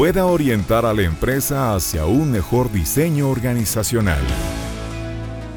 pueda orientar a la empresa hacia un mejor diseño organizacional.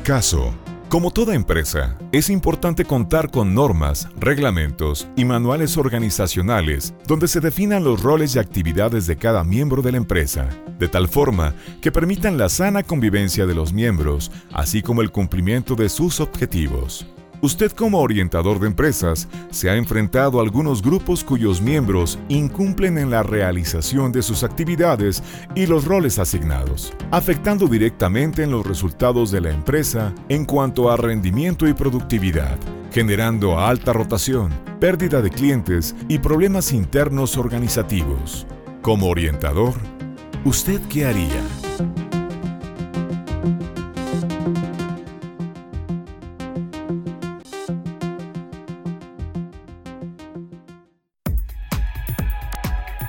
Caso. Como toda empresa, es importante contar con normas, reglamentos y manuales organizacionales donde se definan los roles y actividades de cada miembro de la empresa, de tal forma que permitan la sana convivencia de los miembros, así como el cumplimiento de sus objetivos. Usted como orientador de empresas se ha enfrentado a algunos grupos cuyos miembros incumplen en la realización de sus actividades y los roles asignados, afectando directamente en los resultados de la empresa en cuanto a rendimiento y productividad, generando alta rotación, pérdida de clientes y problemas internos organizativos. Como orientador, ¿usted qué haría?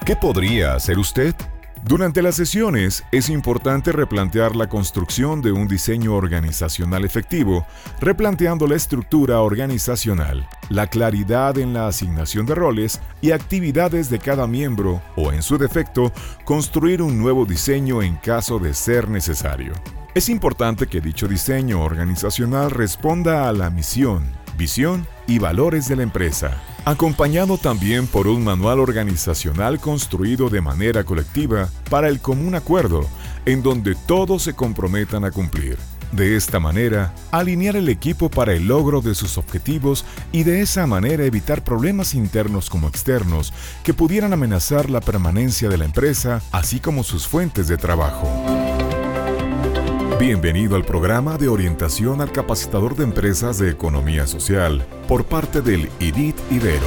¿Qué podría hacer usted? Durante las sesiones es importante replantear la construcción de un diseño organizacional efectivo, replanteando la estructura organizacional, la claridad en la asignación de roles y actividades de cada miembro o, en su defecto, construir un nuevo diseño en caso de ser necesario. Es importante que dicho diseño organizacional responda a la misión, visión y valores de la empresa, acompañado también por un manual organizacional construido de manera colectiva para el común acuerdo, en donde todos se comprometan a cumplir. De esta manera, alinear el equipo para el logro de sus objetivos y de esa manera evitar problemas internos como externos que pudieran amenazar la permanencia de la empresa, así como sus fuentes de trabajo. Bienvenido al programa de orientación al capacitador de empresas de economía social por parte del IDIT Ibero.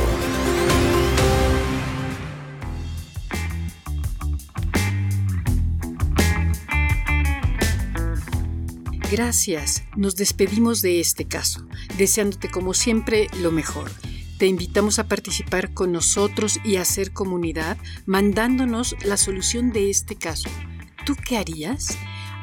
Gracias, nos despedimos de este caso, deseándote como siempre lo mejor. Te invitamos a participar con nosotros y a hacer comunidad mandándonos la solución de este caso. ¿Tú qué harías?